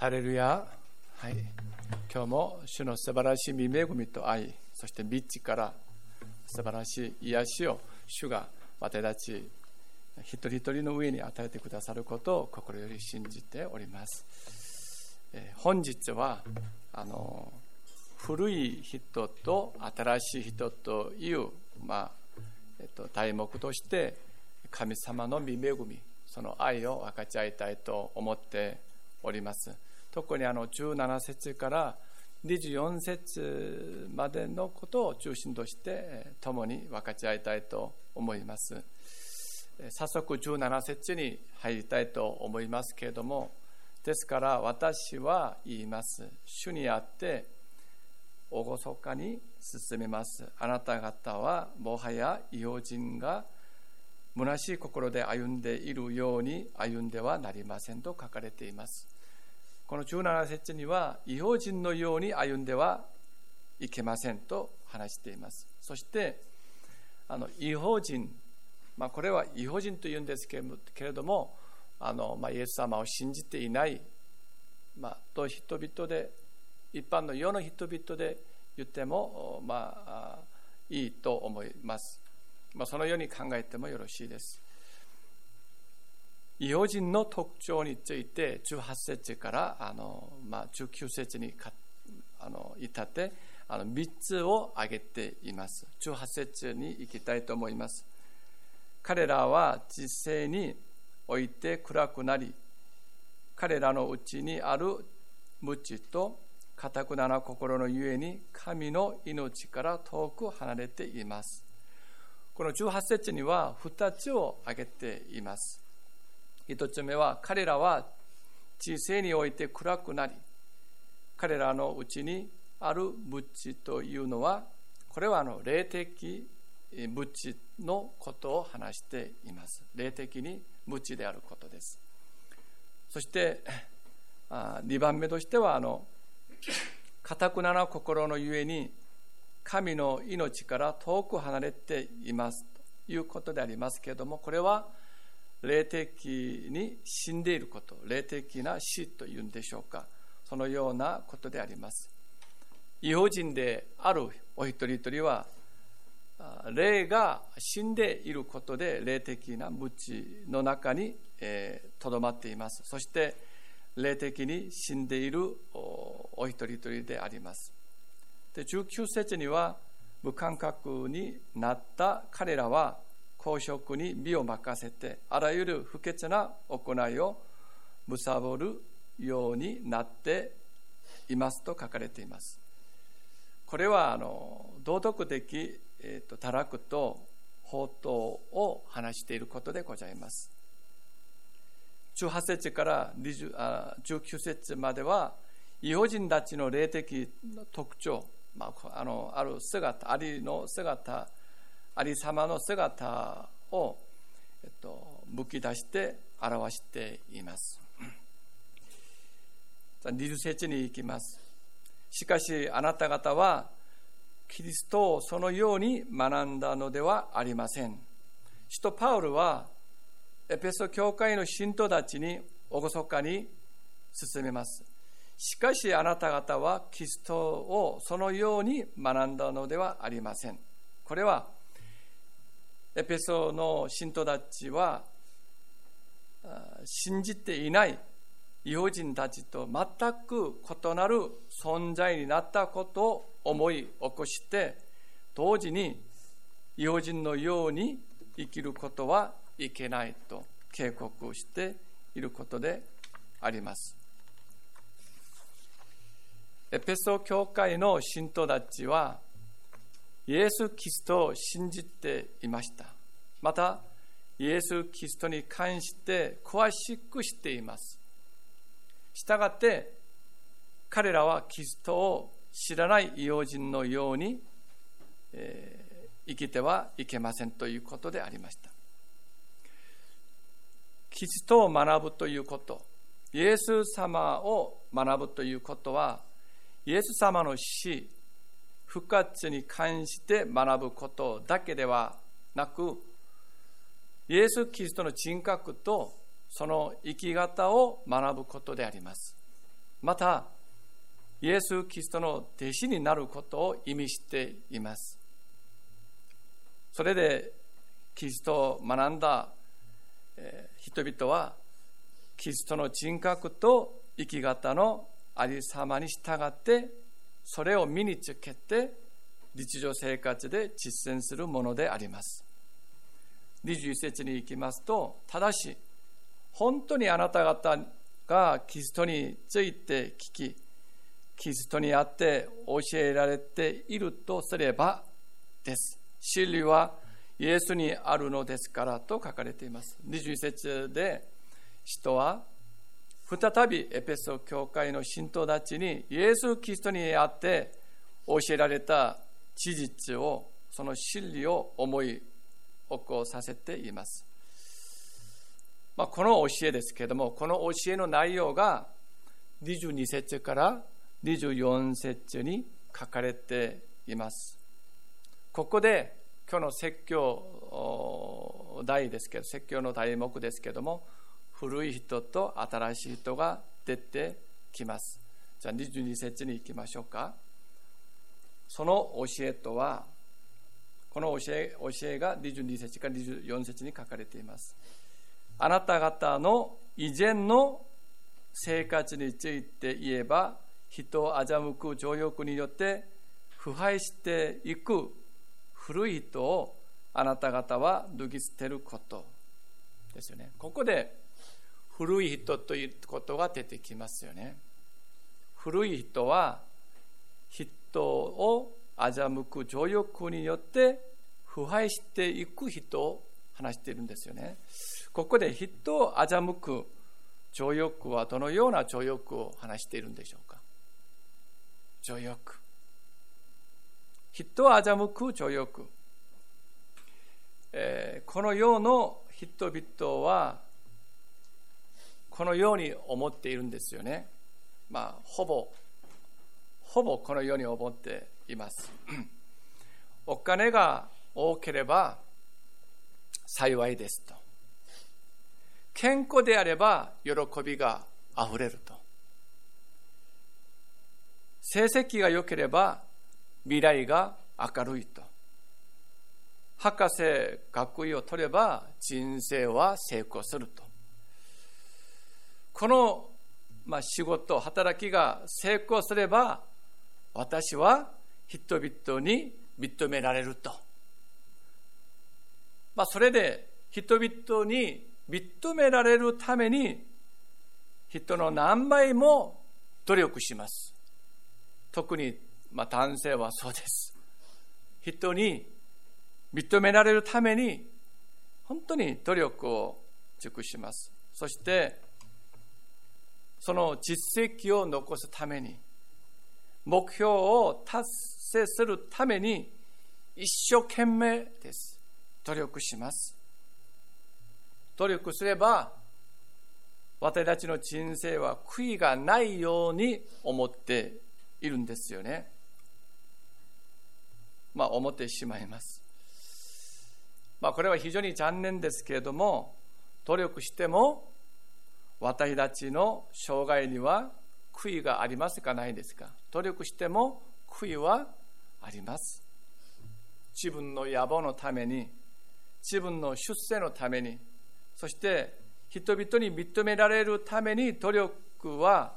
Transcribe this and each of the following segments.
ハレルヤ、はい、今日も主の素晴らしい見恵みと愛、そして道から素晴らしい癒しを主が私たち一人一人の上に与えてくださることを心より信じております。えー、本日はあの古い人と新しい人という、まあえっと、題目として神様の見恵みその愛を分かち合いたいと思っております。特にあの17節から24節までのことを中心として共に分かち合いたいと思います。早速17節に入りたいと思いますけれどもですから私は言います。主にあって厳かに進めます。あなた方はもはや異邦人が虚しい心で歩んでいるように歩んではなりませんと書かれています。この17節には違法人のように歩んではいけませんと話しています。そしてあの違法人、まあ、これは違法人というんですけれどもあの、まあ、イエス様を信じていない、まあ、と人々で一般の世の人々で言っても、まあ、いいと思います、まあ、そのように考えてもよろしいです。異邦人の特徴について18節からあの、まあ、19節に至ってあの3つを挙げています。18節に行きたいと思います。彼らは実世において暗くなり彼らのうちにある無知と堅くなな心のゆえに神の命から遠く離れています。この18節には2つを挙げています。一つ目は彼らは知性において暗くなり彼らのうちにある物質というのはこれはあの霊的物質のことを話しています。霊的に無知であることです。そして2番目としてはあのかくなな心のゆえに神の命から遠く離れています。ということでありますけれどもこれは霊的に死んでいること霊的な死というんでしょうか。そのようなことであります。違法人であるお一人一人は霊が死んでいることで霊的な無知の中にとどまっています。そして霊的に死んでいるお一人一人であります。で19節には無感覚になった彼らは公職に身を任せてあらゆる不潔な行いを貪るようになっていますと書かれていますこれはあの道徳的、えーと、堕落と法刀を話していることでございます18節から19節までは異邦人たちの霊的特徴、まあ、あのある姿ありの姿ありさまの姿を、えっと、むき出して表しています。20節に行きます。しかしあなた方はキリストをそのように学んだのではありません。使徒パウルはエペソ教会の信徒たちに厳かに進めます。しかしあなた方はキリストをそのように学んだのではありません。これはエペソの信徒たちは信じていない異邦人たちと全く異なる存在になったことを思い起こして同時に異邦人のように生きることはいけないと警告していることであります。エペソ教会の信徒たちはイエス・キリストを信じていました。また、イエス・キリストに関して詳しく知っています。したがって、彼らはキリストを知らない異邦人のように、えー、生きてはいけませんということでありました。キストを学ぶということ、イエス様を学ぶということは、イエス様の死、復活に関して学ぶことだけではなく、イエス・キリストの人格とその生き方を学ぶことであります。またイエス・キリストの弟子になることを意味していますそれでキリストを学んだ人々はキリストの人格と生き方のありさまに従ってそれを身につけて日常生活で実践するものであります。21節に行きますとただし本当にあなた方がキリストについて聞きキリストにあって教えられているとすればです。真理はイエスにあるのですからと書かれています。21節で人は再びエペソ教会の信徒たちにイエス・キリストにあって教えられた事実をその真理を思い起こさせています、まあ、この教えですけれどもこの教えの内容が22節から24節に書かれています。ここで今日の説教題ですけど説教の題目ですけども古い人と新しい人が出てきます。じゃあ22節に行きましょうか。その教えとは、この教え教えが22節から24節に書かれています。あなた方の以前の生活について言えば、人を欺く情欲によって腐敗していく古い人をあなた方は脱ぎ捨てることですよね。ここで古い人ということが出てきますよね。古い人は人を欺く情欲によって腐敗していく人を話しているんですよね。ここで人を欺く情欲はどのような情欲を話しているんでしょうか？情欲。人を欺く情欲。えー、この世の人々はこのように思っているんですよね。まあ、ほぼ、ほぼこのように思っています。お金が多ければ幸いですと。健康であれば喜びがあふれると。成績が良ければ未来が明るいと。博士学位を取れば人生は成功すると。この、まあ、仕事、働きが成功すれば、私は人々に認められると。まあ、それで人々に認められるために、人の何倍も努力します。特に、まあ、男性はそうです。人に認められるために、本当に努力を尽くします。そして、その実績を残すために目標を達成するために一生懸命です。努力します。努力すれば私たちの人生は悔いがないように思っているんですよね。まあ思ってしまいます。まあこれは非常に残念ですけれども努力しても私たちの生涯には悔いがありますかないですか？努力しても悔いはあります。自分の野望のために自分の出世のためにそして人々に認められるために努力は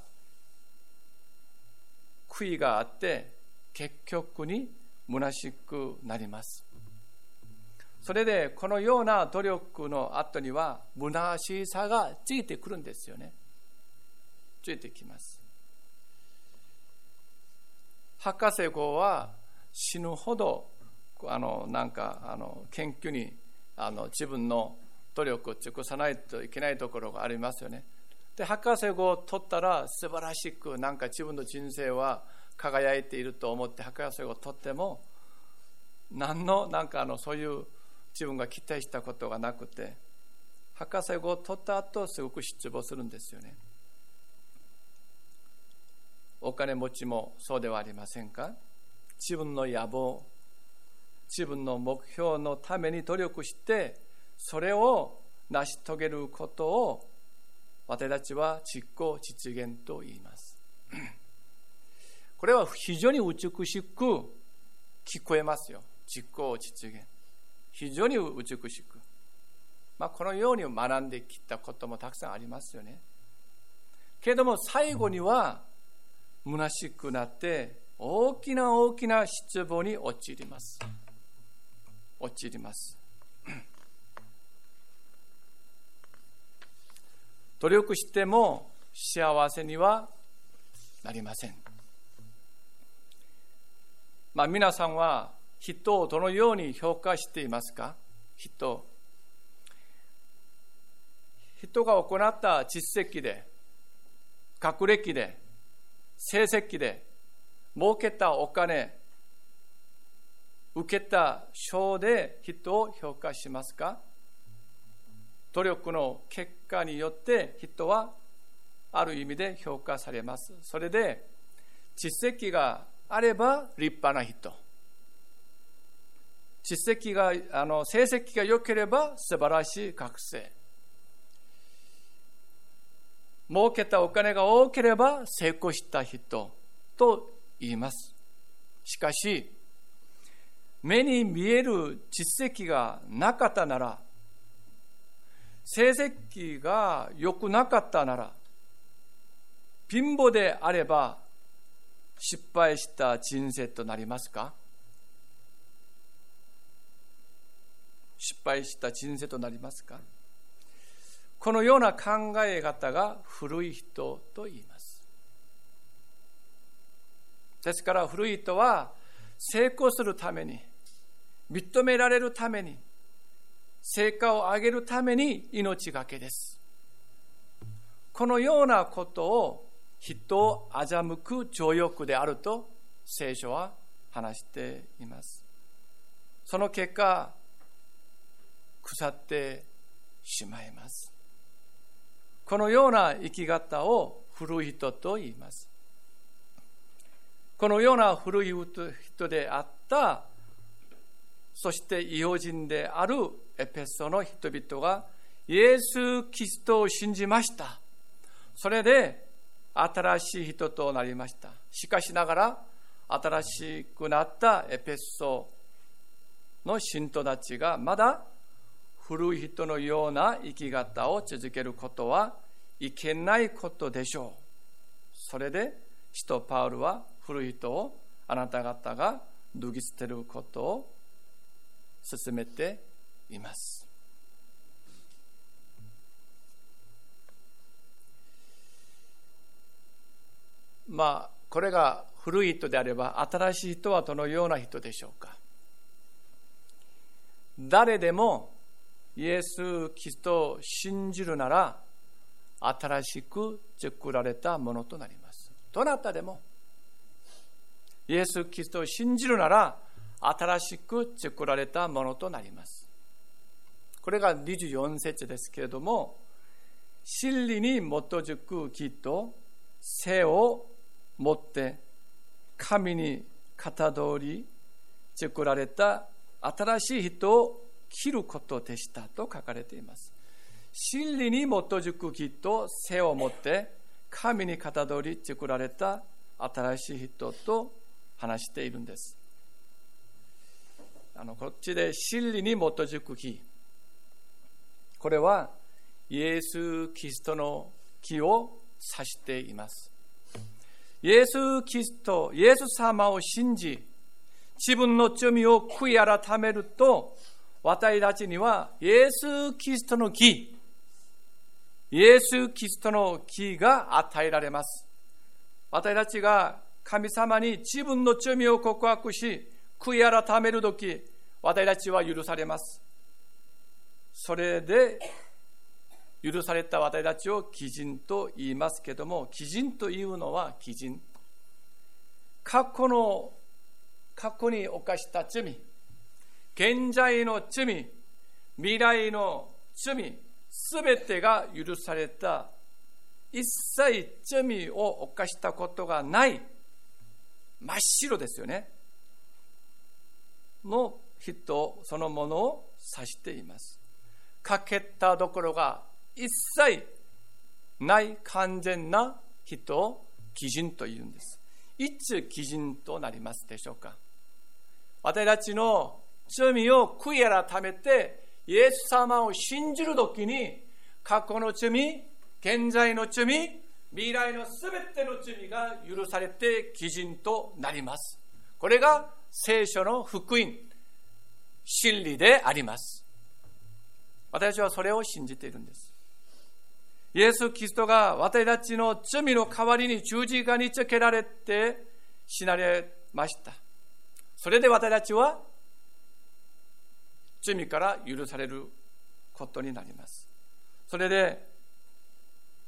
悔いがあって結局に虚しくなります。それでこのような努力の後には虚しさがついてくるんですよね。ついてきます。博士号は死ぬほどあのなんかあの研究にあの自分の努力を尽くさないといけないところがありますよね。で博士号を取ったら素晴らしくなんか自分の人生は輝いていると思って博士号を取っても何のなんかあのそういう自分が期待したことがなくて博士号を取った後すごく失望するんですよねお金持ちもそうではありませんか？自分の野望自分の目標のために努力してそれを成し遂げることを私たちは実行実現と言いますこれは非常に美しく聞こえますよ。実行実現。非常に美しく。まあ、このように学んできたこともたくさんありますよね。けれども最後には虚しくなって大きな大きな失望に陥ります。陥ります。努力しても幸せにはなりません。まあ、皆さんは人をどのように評価していますか？人。人が行った実績で、学歴で、成績で、儲けたお金、受けた賞で人を評価しますか？努力の結果によって人はある意味で評価されます。それで実績があれば立派な人。実績が、あの成績が良ければ素晴らしい学生。儲けたお金が多ければ成功した人と言います。しかし、目に見える実績がなかったなら、成績が良くなかったなら、貧乏であれば失敗した人生となりますか？失敗した人生となりますか？このような考え方が古い人と言います。ですから古い人は成功するために、認められるために、成果を上げるために命がけです。このようなことを人を欺く情欲であると聖書は話しています。その結果、腐ってしまいます。このような生き方を古い人と言います。このような古い人であったそして異邦人であるエペソの人々がイエス・キリストを信じました。それで新しい人となりました。しかしながら新しくなったエペソの信徒たちがまだ古い人のような生き方を続けることはいけないことでしょう。それで使徒パウルは古い人をあなた方が脱ぎ捨てることを進めています。まあ、これが古い人であれば、新しい人はどのような人でしょうか。誰でもイエス・キリストを信じるなら、新しく作られたものとなります。どなたでも、イエス・キリストを信じるなら、新しく作られたものとなります。これが24節ですけれども、真理に基づく木と背を持って神に型通り作られた新しい人を切ることでしたと書かれています。真理に基づく木と背を持って神に型通り作られた新しい人と話しているんです。あのこっちで真理に基づく木これはイエス・キリストの木を指していますイエス・キリストイエス様を信じ自分の罪を悔い改めると私たちにはイエス・キリストの木イエス・キリストの木が与えられます私たちが神様に自分の罪を告白し悔い改めるとき私たちは許されます。それで許された私たちを基人と言いますけども、基人というのは基人。過去の、過去に犯した罪、現在の罪、未来の罪、すべてが許された、一切罪を犯したことがない、真っ白ですよね。の人そのものを指しています。欠けたどころが一切ない完全な人を基準というんですいつ基準となりますでしょうか私たちの罪を悔い改めてイエス様を信じるときに過去の罪現在の罪未来のすべての罪が許されて基準となります。これが聖書の福音真理であります。私はそれを信じているんです。イエス・キリストが私たちの罪の代わりに十字架につけられて死なれました。それで私たちは罪から許されることになります。それで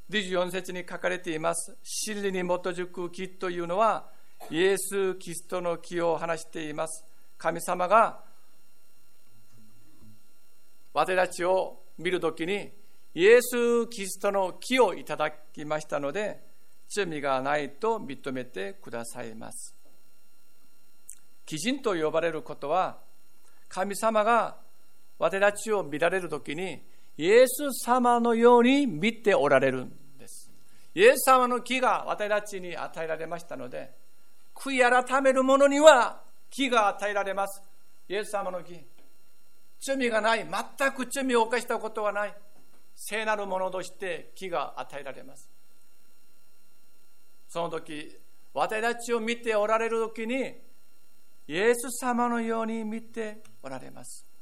24節に書かれています。真理に基づく木というのはイエス・キリストの木を話しています。神様が私たちを見るときにイエス・キリストの木をいただきましたので罪がないと認めてくださいます。基人と呼ばれることは神様が私たちを見られるときにイエス様のように見ておられるんです。イエス様の木が私たちに与えられましたので悔い改める者には木が与えられます。イエス様の木罪がない全く罪を犯したことはない聖なるものとして木が与えられます。その時私たちを見ておられる時にイエス様のように見ておられます。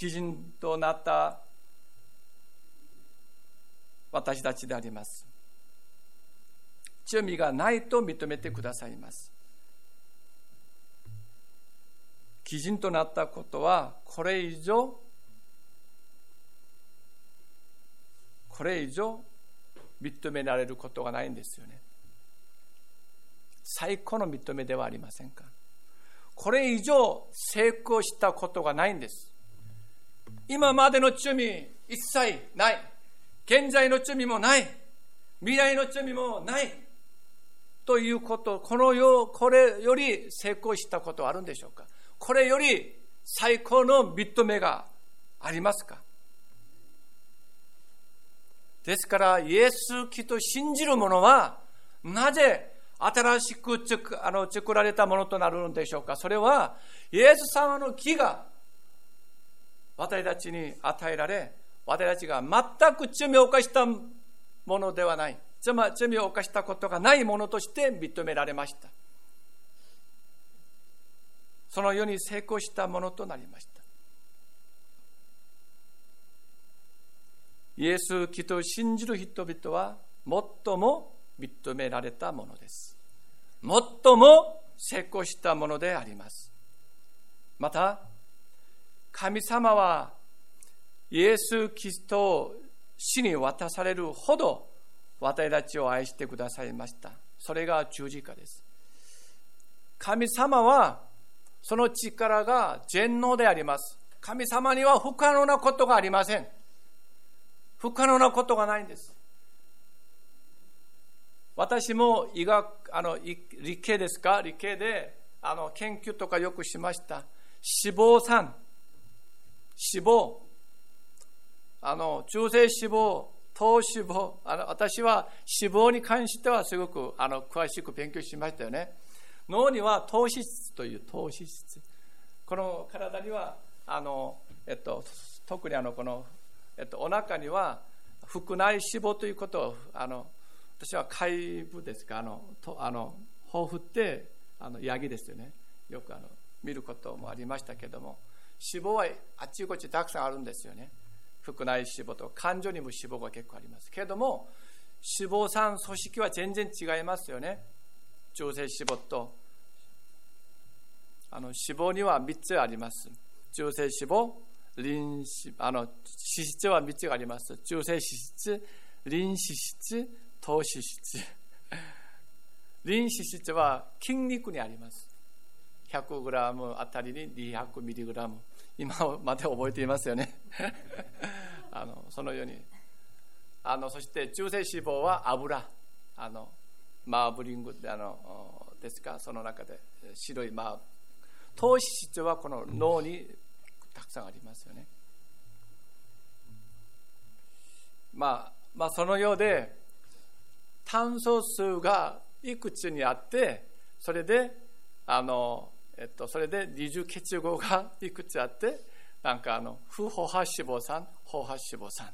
基準となった私たちであります。罪がないと認めてくださいます。基準となったことはこれ以上これ以上認められることがないんですよね。最高の認めではありませんか。これ以上成功したことがないんです。今までの罪一切ない。現在の罪もない。未来の罪もない。ということこの世これより成功したことはあるんでしょうか？これより最高の認めがありますか？ですから、イエス・キと信じる者は、なぜ新しくあの作られたものとなるのでしょうか？それは、イエス様の木が私たちに与えられ、私たちが全く罪を犯したものではない。罪を犯したことがないものとして認められました。その世に成功したものとなりました。イエス・キリストを信じる人々は最も認められたものです。最も成功したものであります。また、神様はイエス・キリストを死に渡されるほど私たちを愛してくださいました。それが十字架です。神様はその力が全能であります。神様には不可能なことがありません。不可能なことがないんです。私も医学、あの理系ですか？理系であの研究とかよくしました。脂肪酸、脂肪、あの中性脂肪、糖脂肪あの、私は脂肪に関してはすごくあの詳しく勉強しましたよね。脳には糖脂質という糖脂質。この体にはあの、えっと、特にあのこのえっと、お腹には腹内脂肪ということをあの私は海部ですかあのとあの豊富ってあのヤギですよねよくあの見ることもありましたけども脂肪はあっちこっちたくさんあるんですよね腹内脂肪と感情にも脂肪が結構ありますけれども脂肪酸組織は全然違いますよね中性脂肪とあの脂肪には3つあります中性脂肪リあの脂質は3つがあります。中性脂質、リン脂質、糖脂質。リン脂質は筋肉にあります。100g あたりに 200mg。今まで覚えていますよね。あのそのように。あのそして中性脂肪は油。あのマーブリングあのですか、その中で白いマーブ。糖質はこの脳にたくさんありますよね。まあ、まあ、そのようで、炭素数がいくつにあってそれであの、えっと、それで二重結合がいくつあって なんかあの不飽和脂肪酸飽和脂肪酸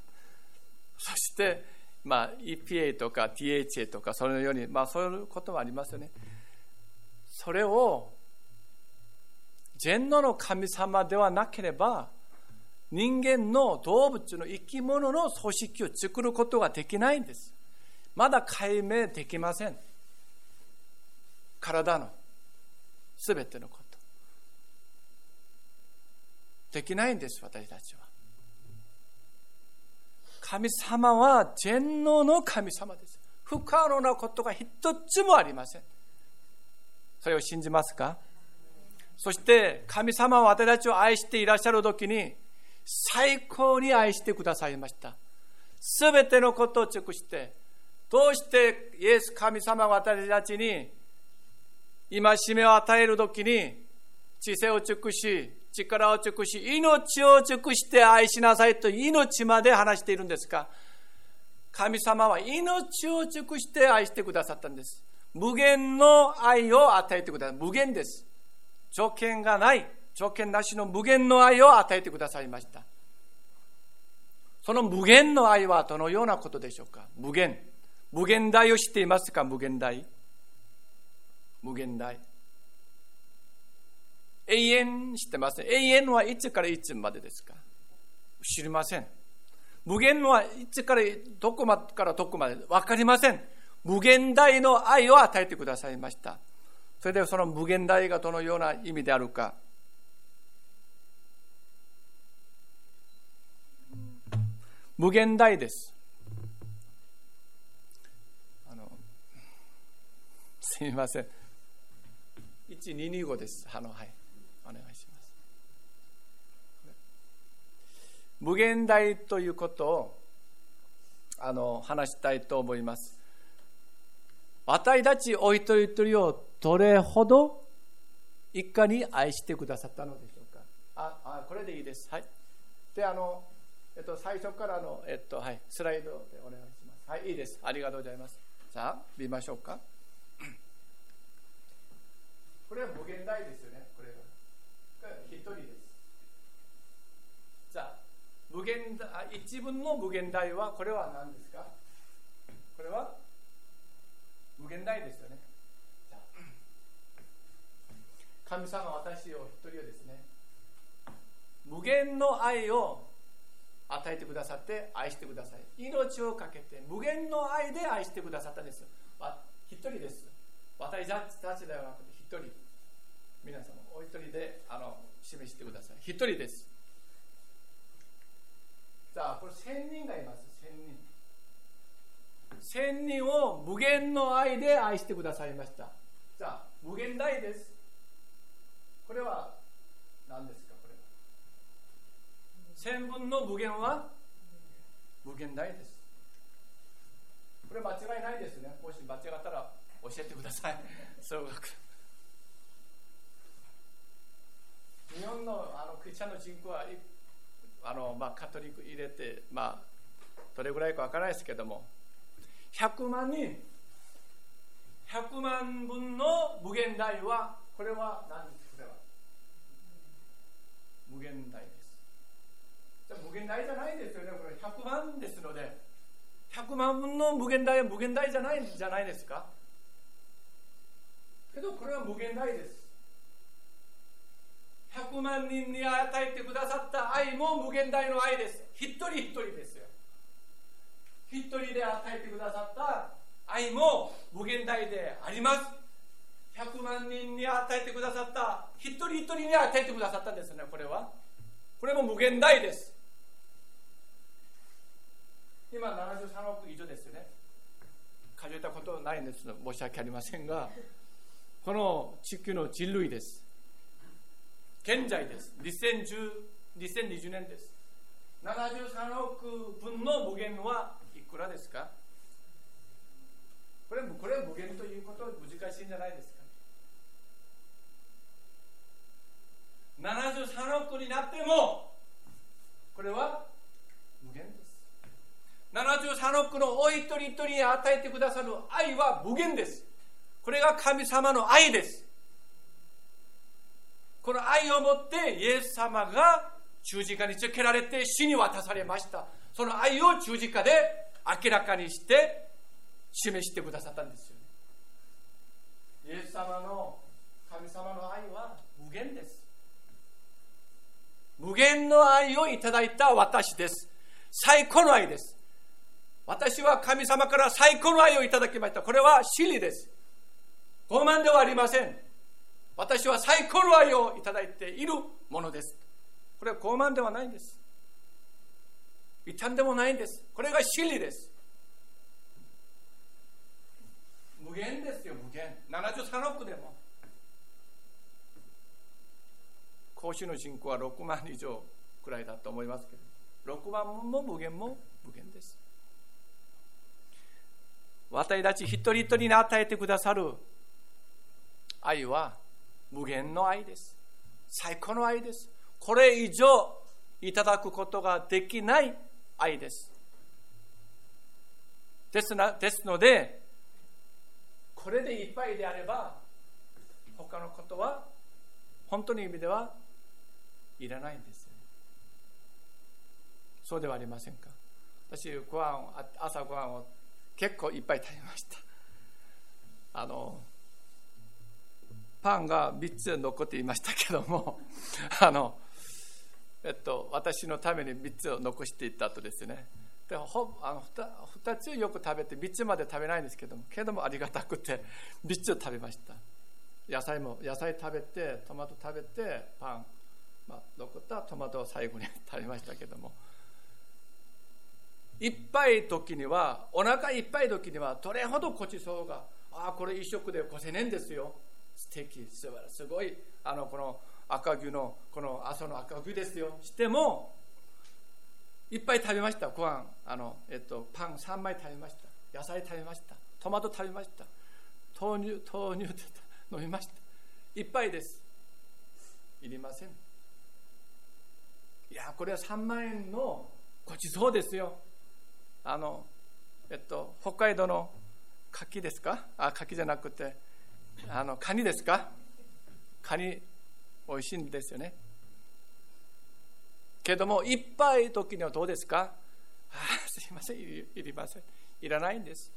そしてまあ EPA とか THA とかそのようにまあそういうこともありますよね。それを全能の神様ではなければ人間の動物の生き物の組織を作ることができないんです。まだ解明できません。体の。すべてのこと。できないんです私たちは。神様は全能の神様です。不可能なことが一つもありません。それを信じますか？そして神様は私たちを愛していらっしゃる時に最高に愛してくださいました。すべてのことを尽くしてどうしてイエス神様が私たちに戒めを与える時に知性を尽くし力を尽くし命を尽くして愛しなさいと命まで話しているんですか神様は命を尽くして愛してくださったんです。無限の愛を与えてください。無限です。条件がない条件なしの無限の愛を与えてくださいました。その無限の愛はどのようなことでしょうか？無限。無限大を知っていますか？無限大。無限大。永遠知ってます？永遠はいつからいつまでですか？知りません。無限はいつからどこまでからどこまで？分かりません。無限大の愛を与えてくださいました。それではその無限大がどのような意味であるか。無限大です。あのすみません。1225です。あのはい。お願いします。無限大ということをあの話したいと思います。私たちお一人一人をどれほど一家に愛してくださったのでしょうか。ああこれでいいです。はい。であのえっと最初からのえっとはい。スライドでお願いします。はいいいです。ありがとうございます。さあ見ましょうか。これは無限大ですよね。これが。一人です。じゃあ無限大一分の無限大はこれは何ですか？これは無限大ですよね。神様私を一人をですね無限の愛を与えてくださって愛してください。命をかけて無限の愛で愛してくださったんです一人です。私たちではなくて一人皆様お一人であの示してください。一人です。さあこれ千人がいます。千人。千人を無限の愛で愛してくださいました。さあ無限大です。これは何ですかこれは？千分の無限は？無限大です。これ間違いないですね。もし間違ったら教えてください。総学日本のあのクリスチャンの人口はあの、まあ、カトリック入れて、まあ、どれぐらいかわからないですけども。100万人。100万分の無限大はこれは何ですこれは。無限大です。じゃ無限大じゃないですよね。これ。100万ですので。100万分の無限大は無限大じゃないじゃないですか？けどこれは無限大です100万人に与えてくださった愛も無限大の愛です。一人一人ですよ。一人で与えてくださった愛も無限大であります。100万人に与えてくださった一人一人に与えてくださったんですねこれは。これも無限大です。今73億以上ですよね。数えたことないんです。申し訳ありませんがこの地球の人類です。現在です。2010 2020年です。73億分の無限はいくらですか？これこれ無限ということは難しいんじゃないですか73億になってもこれは無限です73億のお一人一人に与えてくださる愛は無限です。これが神様の愛です。この愛をもってイエス様が十字架につけられて死に渡されました。その愛を十字架で明らかにして示してくださったんですよ、イエス様の神様の愛は無限です。無限の愛をいただいた私です。最高の愛です。私は神様から最高の愛をいただきました。これは真理です。傲慢ではありません。私は最高の愛をいただいているものです。これは傲慢ではないんです。傷んでもないんです。これが真理です。無限ですよ、無限。73億でも。講師の人口は6万以上くらいだと思いますけど、6万も無限も無限です。私たち一人一人に与えてくださる愛は無限の愛です。最高の愛です。これ以上いただくことができない愛です。ですなですので、これでいっぱいであれば、他のことは本当の意味ではいらないんですそうではありませんか私ご飯朝ご飯を結構いっぱい食べましたあのパンが3つ残っていましたけども あのえっと私のために3つを残していった後ですね。でほあの 2, 2つよく食べて3つまで食べないんですけどもけどもありがたくて3つを食べました。野菜も野菜食べてトマト食べてパン、まあ、残ったトマトを最後に食べましたけども。いっぱい時にはお腹いっぱい時にはどれほどごちそうがああこれ一食で5000円ですよ。素敵。すすごい。あのこの赤牛のこの朝の赤牛ですよ。してもいっぱい食べました。ご飯。あの、えっと、パン3枚食べました。野菜食べました。トマト食べました。豆乳豆乳飲みました。いっぱいです。いりません。いやこれは3万円のごちそうですよ。あの、えっと、北海道の柿ですか？あ、柿じゃなくて、あの、カニですか？カニ、美味しいんですよね。けども、いっぱい時にはどうですか？あすいませんいりません。いらないんです。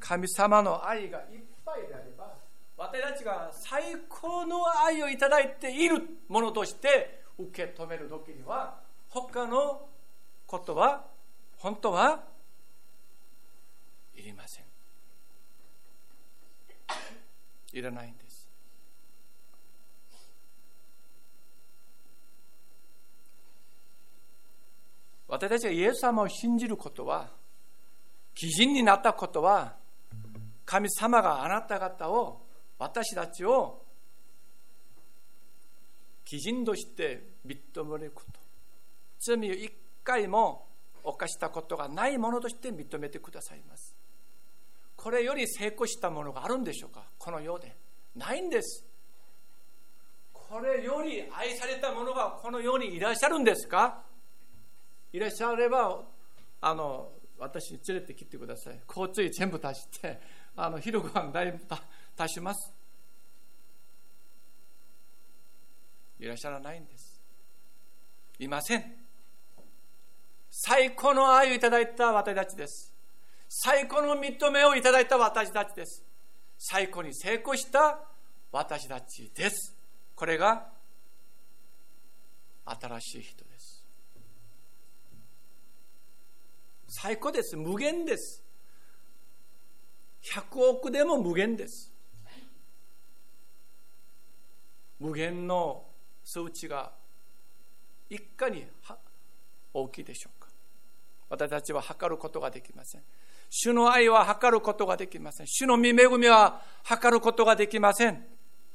神様の愛がいっぱいであれば、私たちが最高の愛をいただいているものとして受け止める時には、他のことは本当はいりませんいらないんです。私たちがイエス様を信じることは基人になったことは神様があなた方を私たちを基人として認めること。罪を一回も犯したことがないものとして認めてくださいます。これより成功したものがあるんでしょうか？この世で。ないんです。これより愛されたものがこの世にいらっしゃるんですか？いらっしゃればあの私に連れてきてください。交通費全部足してあの昼ご飯だいぶ足します。いらっしゃらないんです。いません。最高の愛をいただいた私たちです。最高の認めをいただいた私たちです。最高に成功した私たちです。これが新しい人です。最高です。無限です。100億でも無限です。無限の数値が一家に大きいでしょうか私たちは測ることができません主の愛は測ることができません。主の御恵みは測ることができません。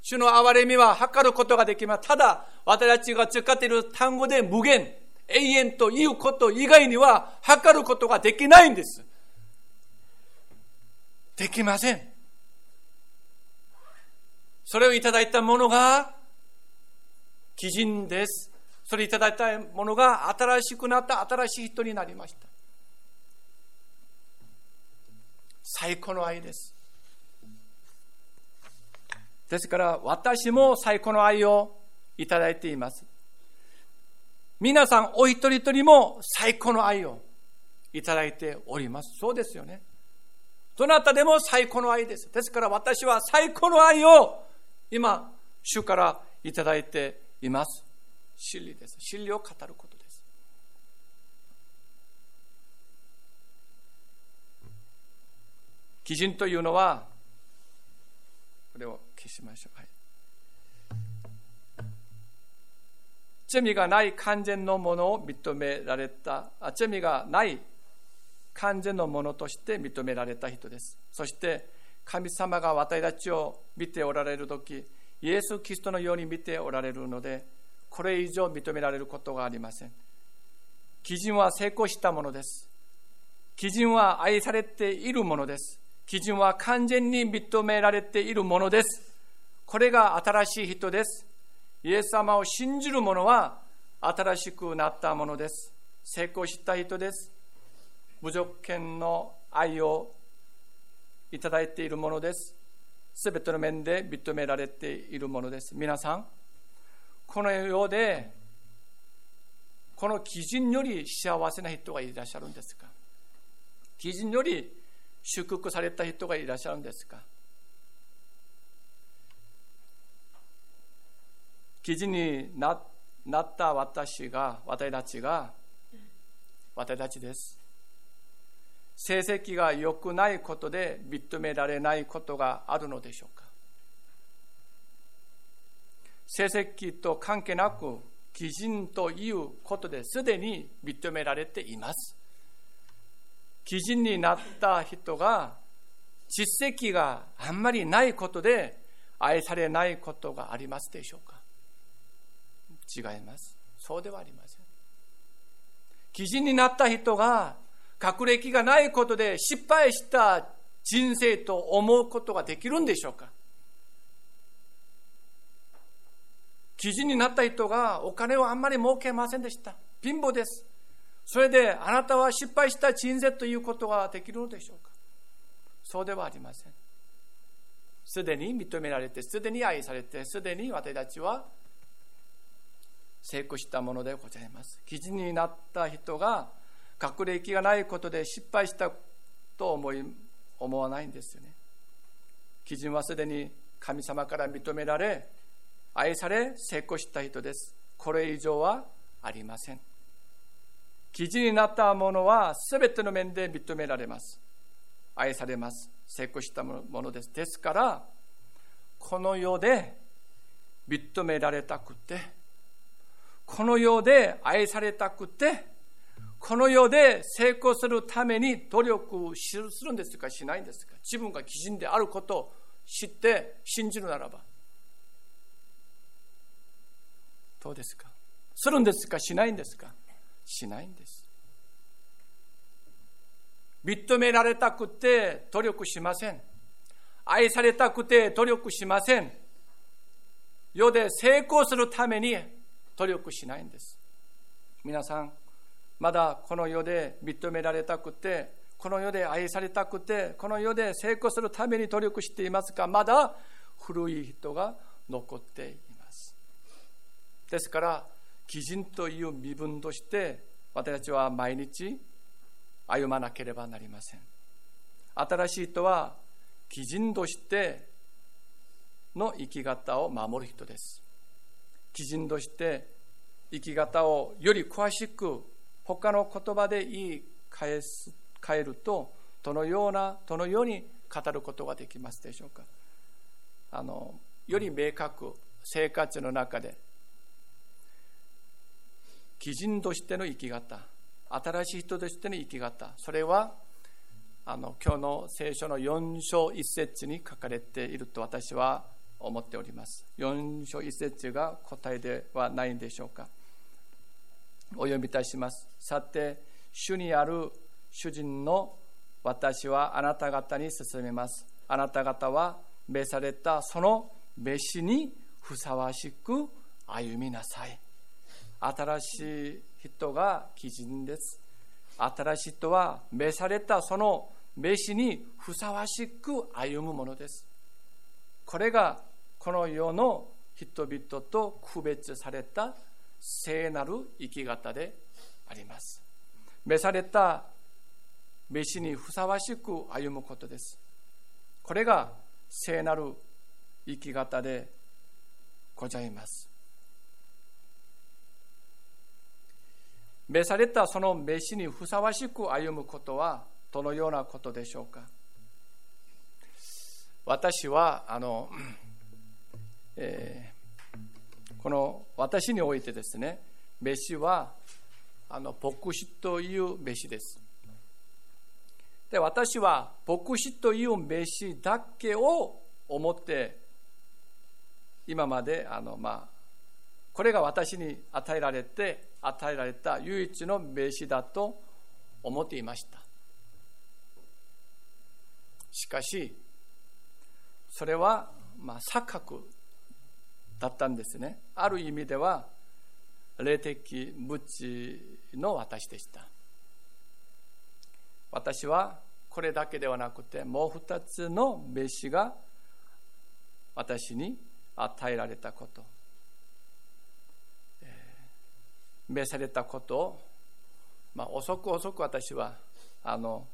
主の憐れみは測ることができません。ただ私たちが使っている単語で無限永遠ということ以外には測ることができないんです。できません。それをいただいたものが基人です。それいただいたものが新しくなった新しい人になりました。最高の愛です。ですから私も最高の愛をいただいています。皆さんお一人一人も最高の愛をいただいております。そうですよね。どなたでも最高の愛です。ですから私は最高の愛を今主からいただいています。真理です。真理を語ることです基準というのはこれを消しましょう、はい、罪がない完全のものを認められたあ罪がない完全のものとして認められた人です。そして神様が私たちを見ておられる時イエス・キリストのように見ておられるのでこれ以上認められることがありません。基準は成功したものです。基準は愛されているものです。基準は完全に認められているものです。これが新しい人です。イエス様を信じる者は新しくなったものです。成功した人です。無条件の愛をいただいているものです。すべての面で認められているものです。皆さん、この世で、この基準より幸せな人がいらっしゃるんですか？基準より祝福された人がいらっしゃるんですか？記事になった私が、私たちが、私たちです。成績が良くないことで認められないことがあるのでしょうか？成績と関係なく基準ということですでに認められています。基準になった人が実績があんまりないことで愛されないことがありますでしょうか?違います?そうではありません基準になった人が学歴がないことで失敗した人生と思うことができるんでしょうか?記事になった人がお金をあんまり儲けませんでした。貧乏です。それであなたは失敗した人生ということができるのでしょうか？そうではありません。すでに認められて、すでに愛されて、すでに私たちは成功したものでございます。記事になった人が学歴がないことで失敗したと思い思わないんですよね基準はすでに神様から認められ愛され成功した人ですこれ以上はありません記事になったものは全ての面で認められます。愛されます。成功したものです。ですからこの世で認められたくてこの世で愛されたくてこの世で成功するために努力するんですか？しないんですか？自分が基準であることを知って信じるならば。どうですか？するんですか？しないんですか？しないんです。認められたくて努力しません。愛されたくて努力しません。世で成功するために努力しないんです。皆さんまだこの世で認められたくてこの世で愛されたくてこの世で成功するために努力していますか？まだ古い人が残っています。ですから基準という身分として私たちは毎日歩まなければなりません新しい人は基準としての生き方を守る人です基準として生き方をより詳しく他の言葉で言い返す変えるとどのようなどのように語ることができますでしょうかあのより明確生活の中で基準としての生き方新しい人としての生き方それはあの今日の聖書の4章1節に書かれていると私は思っております4章1節が答えではないんでしょうかお読みいたします。さて、主にある主人の私はあなた方に進めます。あなた方は召されたその召しにふさわしく歩みなさい。新しい人が基準です。新しい人は召されたその召しにふさわしく歩むものです。これがこの世の人々と区別された聖なる生き方であります。召された召しにふさわしく歩むことです。これが聖なる生き方でございます。召されたその召しにふさわしく歩むことはどのようなことでしょうか？私はあの、えー、この私においてですね召しはあの牧師という召しです。で私は牧師という召しだけを思って今まであの、まあ、これが私に与えられて与えられた唯一の名詞だと思っていました。しかしそれはまあ錯覚だったんですね。ある意味では霊的無知の私でした。私はこれだけではなくてもう二つの名詞が私に与えられたこと、召されたことを、まあ、遅く遅く私はあの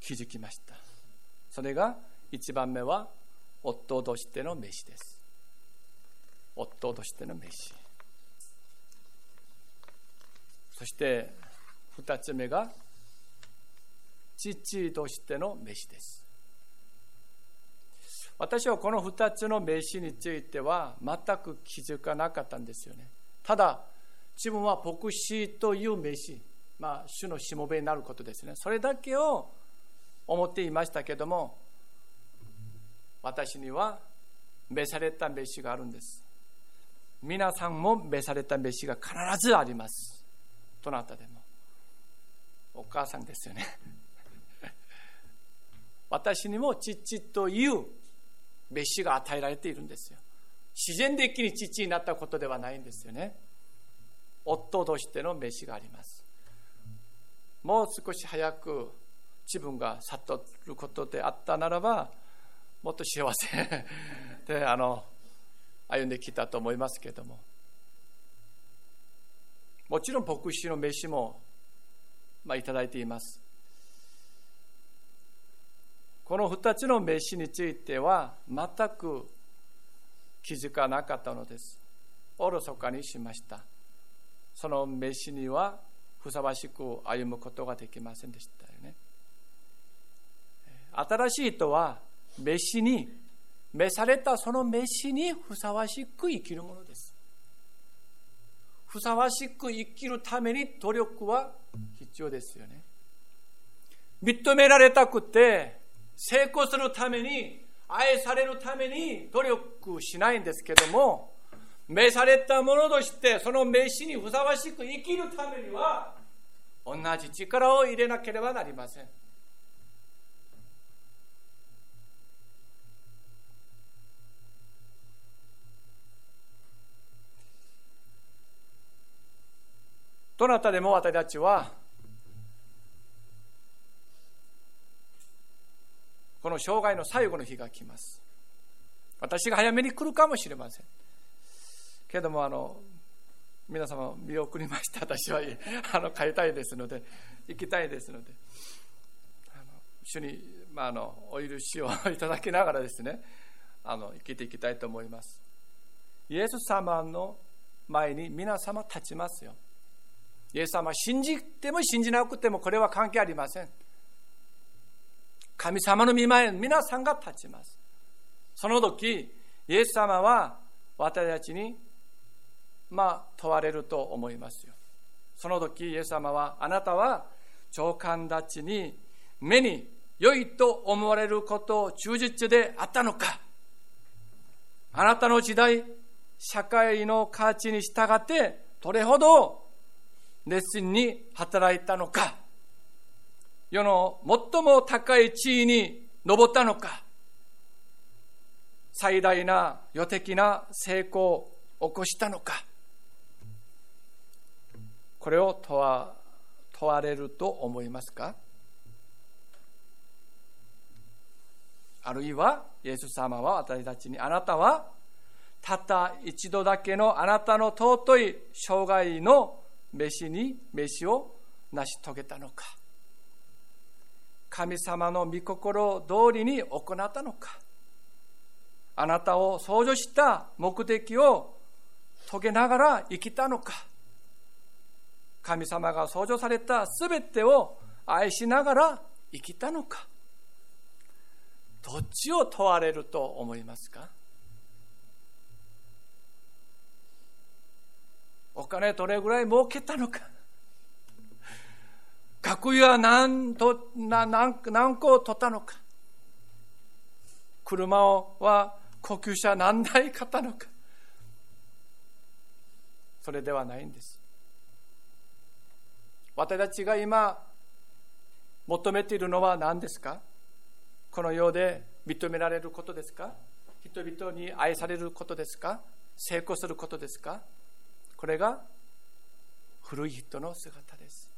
気づきました。それが一番目は夫としての召しです。夫としての召しそして二つ目が父としての召しです。私はこの2つの名詞については全く気づかなかったんですよね。ただ、自分は牧師という名詞、まあ、主のしもべになることですね。それだけを思っていましたけども、私には召された名詞があるんです。皆さんも召された名詞が必ずあります。どなたでも。お母さんですよね。私にも父という別紙が与えられているんですよ自然的に父になったことではないんですよね夫としての飯がありますもう少し早く自分が悟ることであったならばもっと幸せ であの歩んできたと思いますけれどももちろん牧師の飯も、まあ、いただいていますこの2つの名詞については全く気づかなかったのです。おろそかにしました。その名詞にはふさわしく歩むことができませんでしたよね。新しいとは名詞に召されたその召しにふさわしく生きるものです。ふさわしく生きるために努力は必要ですよね。認められたくて成功するために、愛されるために努力しないんですけども、召されたものとして、その召しにふさわしく生きるためには、同じ力を入れなければなりません。どなたでも私たちはこの生涯の最後の日が来ます。私が早めに来るかもしれません。けども、あの、皆様見送りました。私は あの帰りたいですので、行きたいですので、あの主に、まあ、あのお許しをいただきながらですね、あの生きていきたいと思います。イエス様の前に皆様立ちますよ。イエス様信じても信じなくてもこれは関係ありません。神様の御前に皆さんが立ちます。その時、イエス様は私たちに、まあ、問われると思いますよ。その時、イエス様は、あなたは長官たちに目に良いと思われることを忠実であったのか？あなたの時代、社会の価値に従って、どれほど熱心に働いたのか？世の最も高い地位に上ったのか？最大な予的な成功を起こしたのか？これを問わ問われると思いますか？あるいはイエス様は私たちにあなたはたった一度だけのあなたの尊い生涯の飯に飯を成し遂げたのか？神様の御心通りに行ったのか？あなたを創造した目的を遂げながら生きたのか？神様が創造されたすべてを愛しながら生きたのか。どっちを問われると思いますか？お金どれぐらい儲けたのか。学位は何と何何個取ったのか。車は高級車何台買ったのか。それではないんです。私たちが今求めているのは何ですか？この世で認められることですか？人々に愛されることですか？成功することですか？これが古い人の姿です。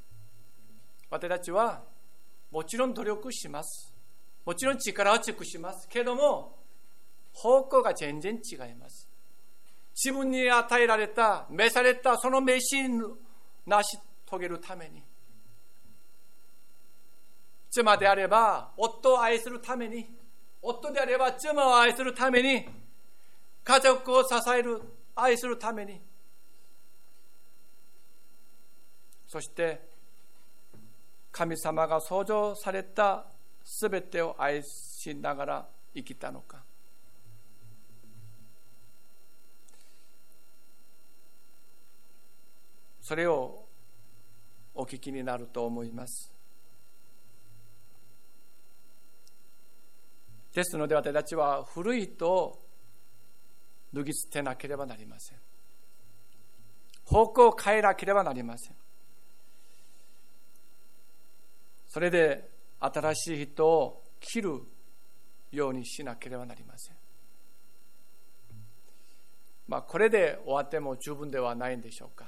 私たちはもちろん努力します。もちろん力を尽くします。けども方向が全然違います。自分に与えられた召されたその召し成し遂げるために。妻であれば夫を愛するために。夫であれば妻を愛するために。家族を支える愛するために。そして神様が創造されたすべてを愛しながら生きたのか。それをお聞きになると思います。ですので私たちは古いと脱ぎ捨てなければなりません。方向を変えなければなりません。それで新しい人を切るようにしなければなりません。まあこれで終わっても十分ではないんでしょうか。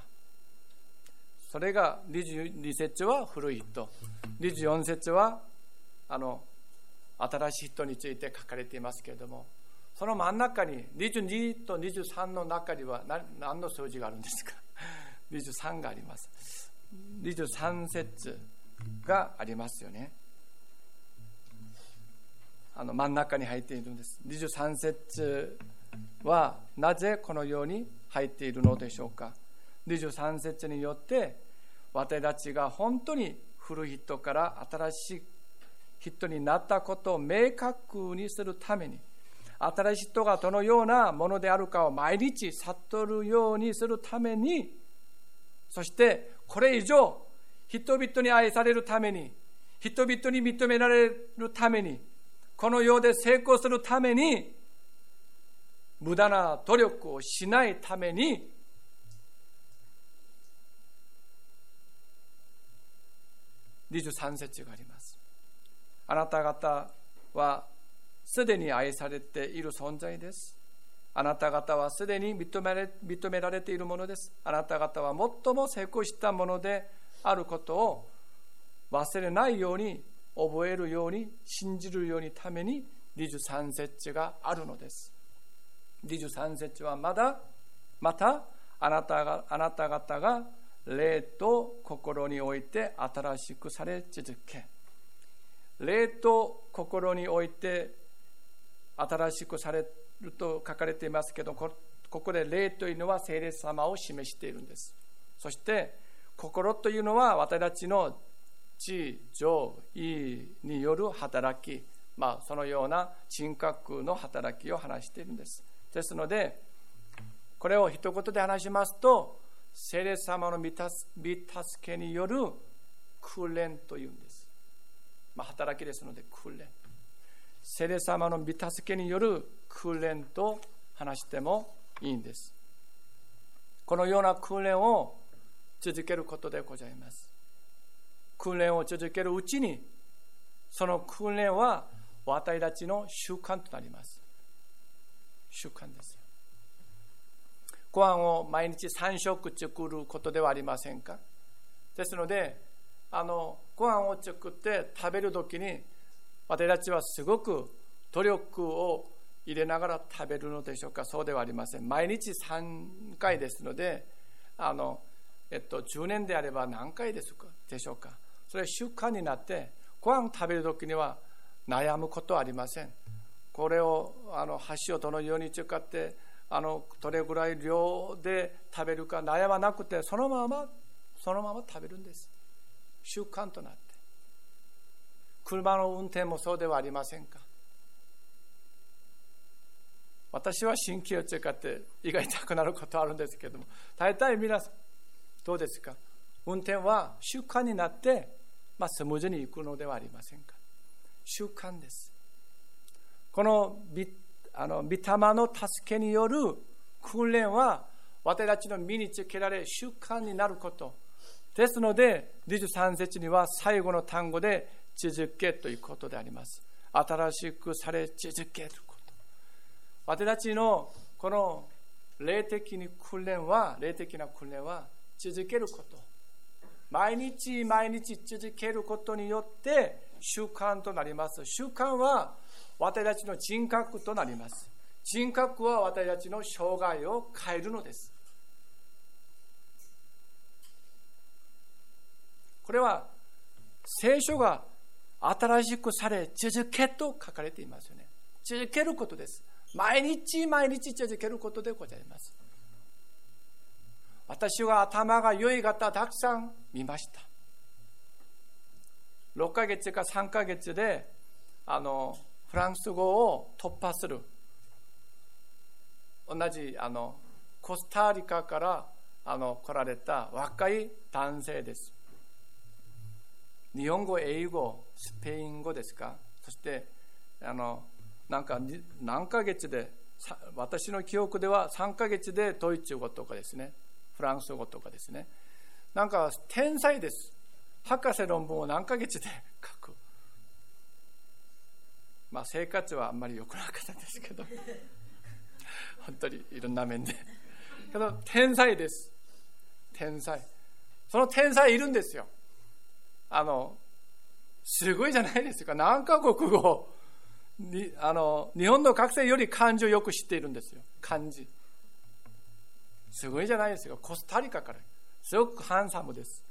それが22節は古い人。24節はあの新しい人について書かれていますけれども。その真ん中に22と23の中には何の数字があるんですか？23があります。23節がありますよね。あの真ん中に入っているんです。23節はなぜこのように入っているのでしょうか？23節によって私たちが本当に古い人から新しい人になったことを明確にするために新しい人がどのようなものであるかを毎日悟るようにするためにそしてこれ以上人々に愛されるために人々に認められるためにこの世で成功するために無駄な努力をしないために23節がありますあなた方はすでに愛されている存在です。あなた方はすでに認めれ認められているものです。あなた方は最も成功したものであることを忘れないように、覚えるように、信じるようにために23節があるのです。23節はまだ、またあなたがあなた方が霊と心において新しくされ続け、霊と心において新しくされると書かれていますけどここで霊というのは聖霊様を示しているんです。そして心というのは私たちの知情意による働き。まあそのような人格の働きを話しているんです。ですのでこれを一言で話しますと聖霊様の御助けによる訓練というんです。まあ、働きですので訓練。聖霊様の御助けによる訓練と話してもいいんです。このような訓練を続けることでございます。訓練を続けるうちにその訓練は私たちの習慣となります。習慣ですご飯を毎日3食作ることではありませんか？ですのであのご飯を作って食べる時に私たちはすごく努力を入れながら食べるのでしょうか？そうではありません。毎日3回ですのであの、えっと、10年であれば何回ですか？でしょうか？それは習慣になってご飯食べる時には悩むことはありません。これをあの箸をどのように使ってあのどれぐらい量で食べるか悩まなくてそのままそのまま食べるんです。習慣となって。車の運転もそうではありませんか。私は神経を使って胃が痛くなることあるんですけども大体皆さんどうですか？運転は習慣になって、まあ、スムーズに行くのではありませんか。習慣です。このあの御霊の助けによる訓練は私たちの身につけられ習慣になること。ですので23節には最後の単語で続けということであります。新しくされ続けること。私たちのこの霊的に訓練は霊的な訓練は続けること。毎日毎日続けることによって習慣となります。習慣は私たちの人格となります。人格は私たちの生涯を変えるのです。これは聖書が新しくされ続けと書かれていますよね。続けることです。毎日毎日続けることでございます。私は頭が良い方たくさん見ました。6ヶ月か3ヶ月であのフランス語を突破する。同じあのコスタリカからあの来られた若い男性です。日本語、英語、スペイン語ですか？そしてあのなんか何ヶ月で私の記憶では3ヶ月でドイツ語とかですね。フランス語とかですね。なんか天才です。博士論文を何ヶ月で書 まあ生活はあんまり良くなかったんですけど。本当にいろんな面で。けど天才です。天才。その天才いるんですよ。あのすごいじゃないですか。何カ国語にあの日本の学生より漢字をよく知っているんですよ。漢字。すごいじゃないですか。コスタリカから。すごくハンサムです。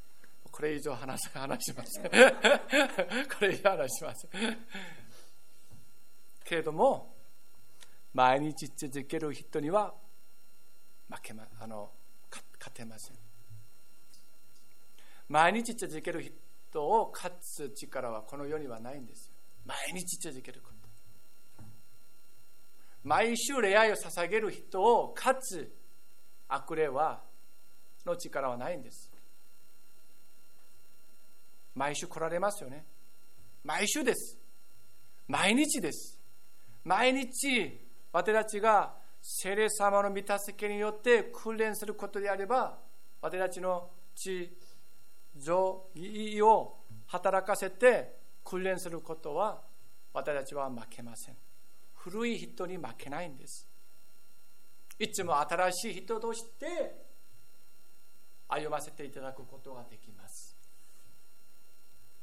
これ以上話話しません これ以上話しませんけれども毎日続ける人には負けまあの勝てません。毎日続ける人を勝つ力はこの世にはないんですよ。毎日続けること。毎週礼拝を捧げる人を勝つ悪霊はの力はないんです。毎週来られますよね。毎週です。毎日です。毎日私たちが聖霊様の御助けによって訓練することであれば私たちの地情意を働かせて訓練することは私たちは負けません。古い人に負けないんです。いつも新しい人として歩ませていただくことができます。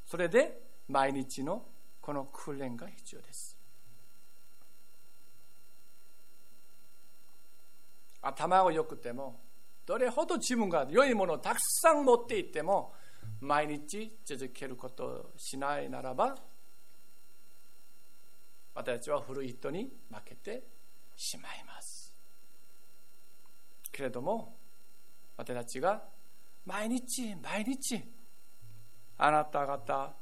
それで毎日のこの訓練が必要です。頭が良くてもどれほど自分が良いものをたくさん持っていっても毎日続けることをしないならば私たちは古い人に負けてしまいます。けれども私たちが毎日毎日あなた方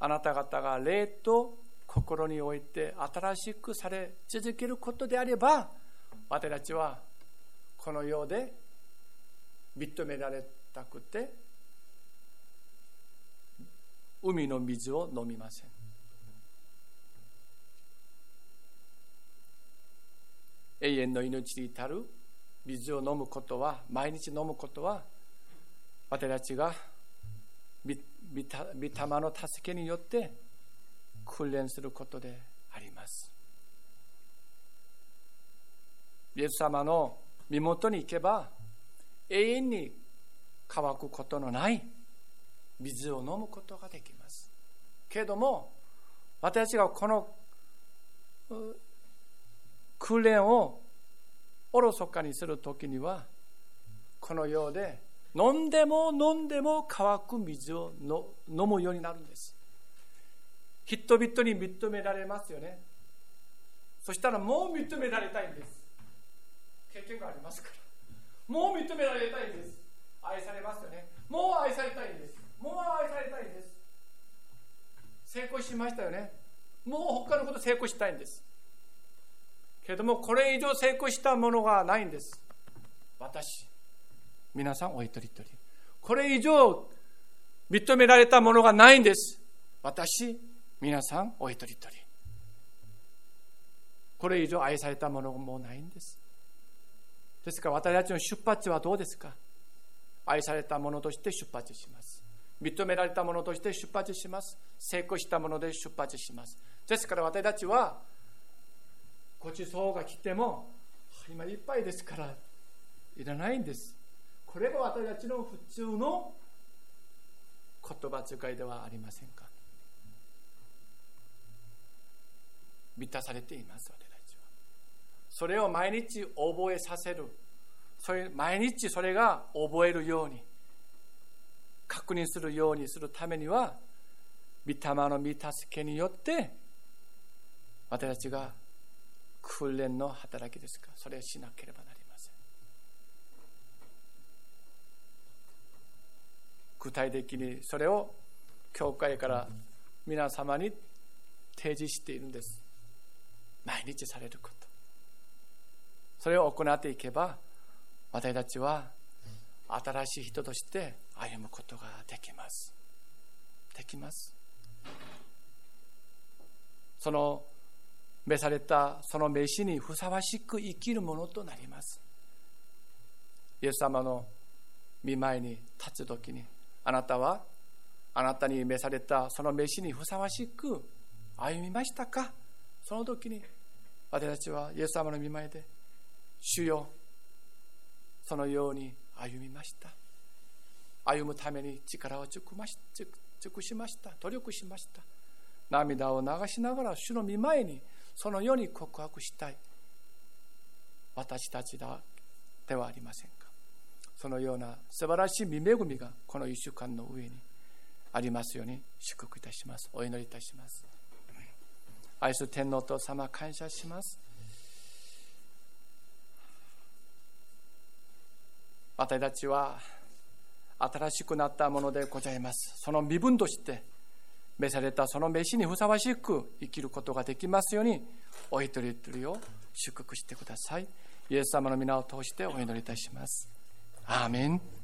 あなた方が霊と心において新しくされ続けることであれば私たちはこの世で認められたくて海の水を飲みません。永遠の命に至る水を飲むことは毎日飲むことは私たちが御霊の助けによって訓練することであります。イエス様の身元に行けば永遠に乾くことのない水を飲むことができます。けれども私がこの訓練をおろそかにするときにはこのようで飲んでも飲んでも乾く水を飲むようになるんです。人々に認められますよね。そしたらもう認められたいんです。経験がありますから。もう認められたいんです。愛されますよね。もう愛されたいんです。もう愛されたいんです。成功しましたよね。もう他のこと成功したいんです。けれどもこれ以上成功したものがないんです。私皆さんお一人一人。これ以上認められたものがないんです。私皆さんお一人一人。これ以上愛されたものもないんです。ですから私たちの出発地はどうですか？愛されたものとして出発します。認められたものとして出発します。成功したもので出発します。ですから私たちはごちそうが来ても今いっぱいですからいらないんです。これが私たちの普通の言葉遣いではありませんか？満たされています私それを毎日覚えさせる。それ毎日それが覚えるように確認するようにするためには御霊の御助けによって私たちが訓練の働きですか。それをしなければなりません。具体的にそれを教会から皆様に提示しているんです。毎日されること。それを行っていけば私たちは新しい人として歩むことができます。できます。その召されたその召しにふさわしく生きるものとなります。イエス様の見舞いに立つ時にあなたはあなたに召されたその召しにふさわしく歩みましたか？その時に私たちはイエス様の見舞いで主よそのように歩みました。歩むために力を尽くしました。努力しました。涙を流しながら主の見舞いにそのように告白したい。私たちだではありませんか。そのような素晴らしい見恵みがこの1週間の上にありますように祝福いたします。お祈りいたします。愛する天皇と様感謝します。私たちは新しくなったものでございます。その身分として召されたその召しにふさわしく生きることができますようにお一人一人を祝福してください。イエス様の皆を通してお祈りいたします。アーメン。